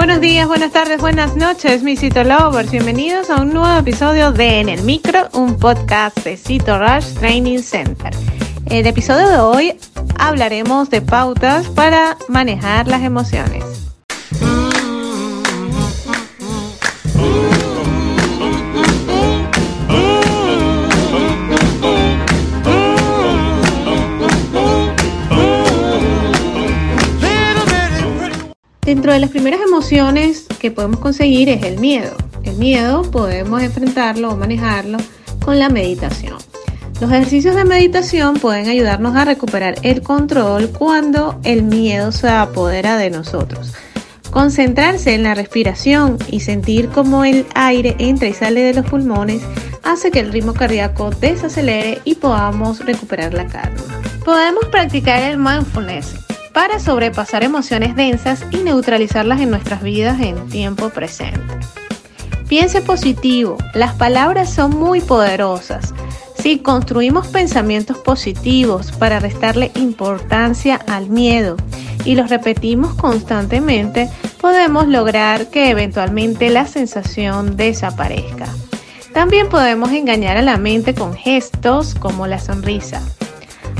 Buenos días, buenas tardes, buenas noches, mis Cito Lovers. Bienvenidos a un nuevo episodio de En el Micro, un podcast de Cito Rush Training Center. En el episodio de hoy hablaremos de pautas para manejar las emociones. Dentro de las primeras emociones que podemos conseguir es el miedo. El miedo podemos enfrentarlo o manejarlo con la meditación. Los ejercicios de meditación pueden ayudarnos a recuperar el control cuando el miedo se apodera de nosotros. Concentrarse en la respiración y sentir cómo el aire entra y sale de los pulmones hace que el ritmo cardíaco desacelere y podamos recuperar la calma. Podemos practicar el mindfulness para sobrepasar emociones densas y neutralizarlas en nuestras vidas en tiempo presente. Piense positivo, las palabras son muy poderosas. Si construimos pensamientos positivos para restarle importancia al miedo y los repetimos constantemente, podemos lograr que eventualmente la sensación desaparezca. También podemos engañar a la mente con gestos como la sonrisa.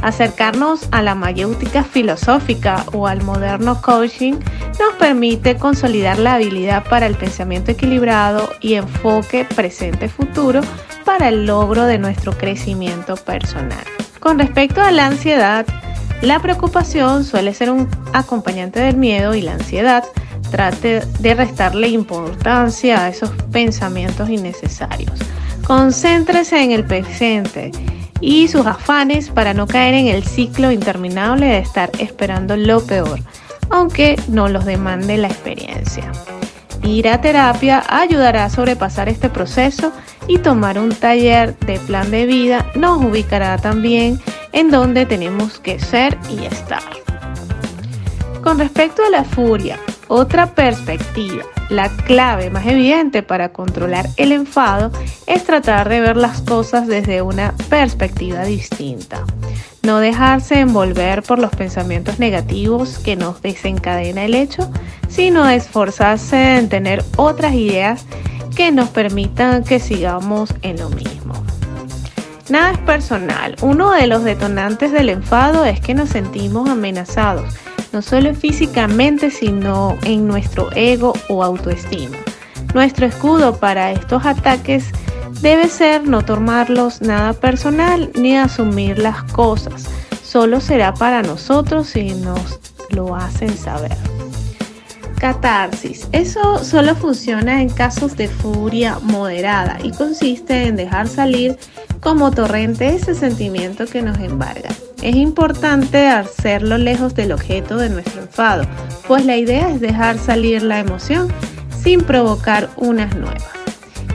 Acercarnos a la mayéutica filosófica o al moderno coaching nos permite consolidar la habilidad para el pensamiento equilibrado y enfoque presente-futuro para el logro de nuestro crecimiento personal. Con respecto a la ansiedad, la preocupación suele ser un acompañante del miedo y la ansiedad trate de restarle importancia a esos pensamientos innecesarios. Concéntrese en el presente y sus afanes para no caer en el ciclo interminable de estar esperando lo peor, aunque no los demande la experiencia. Ir a terapia ayudará a sobrepasar este proceso y tomar un taller de plan de vida nos ubicará también en donde tenemos que ser y estar. Con respecto a la furia, otra perspectiva la clave más evidente para controlar el enfado es tratar de ver las cosas desde una perspectiva distinta. No dejarse envolver por los pensamientos negativos que nos desencadena el hecho, sino esforzarse en tener otras ideas que nos permitan que sigamos en lo mismo. Nada es personal. Uno de los detonantes del enfado es que nos sentimos amenazados no solo físicamente, sino en nuestro ego o autoestima. Nuestro escudo para estos ataques debe ser no tomarlos nada personal ni asumir las cosas. Solo será para nosotros si nos lo hacen saber. Catarsis. Eso solo funciona en casos de furia moderada y consiste en dejar salir como torrente ese sentimiento que nos embarga. Es importante hacerlo lejos del objeto de nuestro enfado, pues la idea es dejar salir la emoción sin provocar unas nuevas.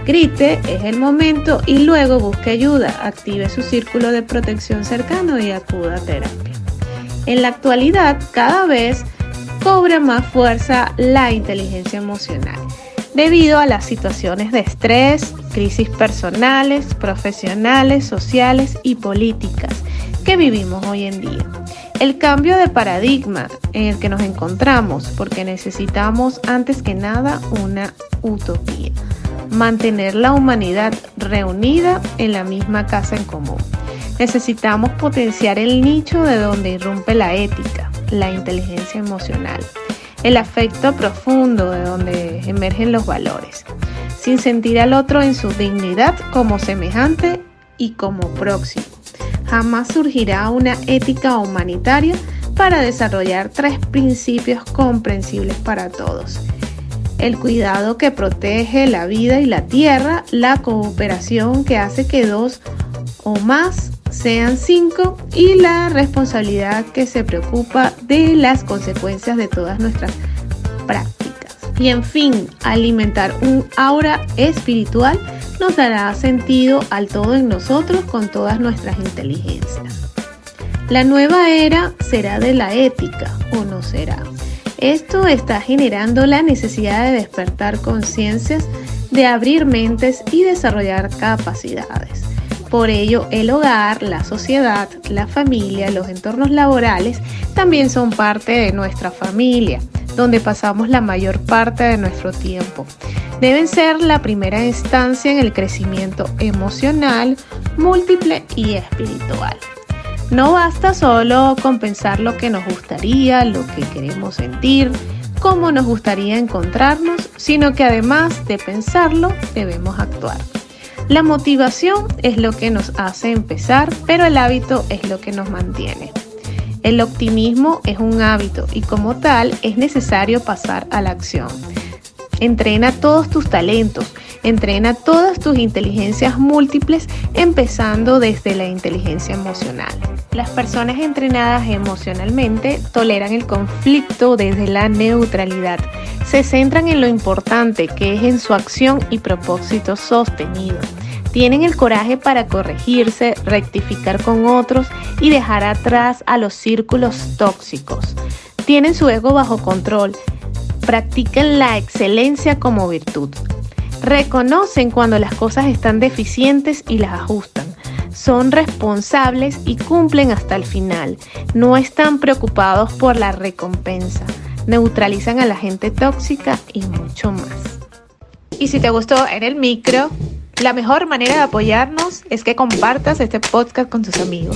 Grite es el momento y luego busque ayuda, active su círculo de protección cercano y acuda a terapia. En la actualidad, cada vez cobra más fuerza la inteligencia emocional debido a las situaciones de estrés, crisis personales, profesionales, sociales y políticas que vivimos hoy en día. El cambio de paradigma en el que nos encontramos porque necesitamos antes que nada una utopía. Mantener la humanidad reunida en la misma casa en común. Necesitamos potenciar el nicho de donde irrumpe la ética, la inteligencia emocional, el afecto profundo de donde emergen los valores, sin sentir al otro en su dignidad como semejante y como próximo. Surgirá una ética humanitaria para desarrollar tres principios comprensibles para todos. El cuidado que protege la vida y la tierra, la cooperación que hace que dos o más sean cinco y la responsabilidad que se preocupa de las consecuencias de todas nuestras prácticas. Y en fin, alimentar un aura espiritual nos dará sentido al todo en nosotros con todas nuestras inteligencias. La nueva era será de la ética o no será. Esto está generando la necesidad de despertar conciencias, de abrir mentes y desarrollar capacidades. Por ello, el hogar, la sociedad, la familia, los entornos laborales también son parte de nuestra familia. donde pasamos la mayor parte de nuestro tiempo. Deben ser la primera instancia en el crecimiento emocional, múltiple y espiritual. No basta solo con pensar lo que nos gustaría, lo que queremos sentir, cómo nos gustaría encontrarnos, sino que además de pensarlo, debemos actuar. La motivación es lo que nos hace empezar, pero el hábito es lo que nos mantiene. El optimismo es un hábito y como tal es necesario pasar a la acción. Entrena todos tus talentos, entrena todas tus inteligencias múltiples, empezando desde la inteligencia emocional. Las personas entrenadas emocionalmente toleran el conflicto desde la neutralidad. Se centran en lo importante que es en su acción y propósito sostenido. Tienen el coraje para corregirse, rectificar con otros y dejar atrás a los círculos tóxicos. Tienen su ego bajo control. Practican la excelencia como virtud. Reconocen cuando las cosas están deficientes y las ajustan. Son responsables y cumplen hasta el final. No están preocupados por la recompensa. Neutralizan a la gente tóxica y mucho más. Y si te gustó en el micro, la mejor manera de apoyarnos es que compartas este podcast con tus amigos.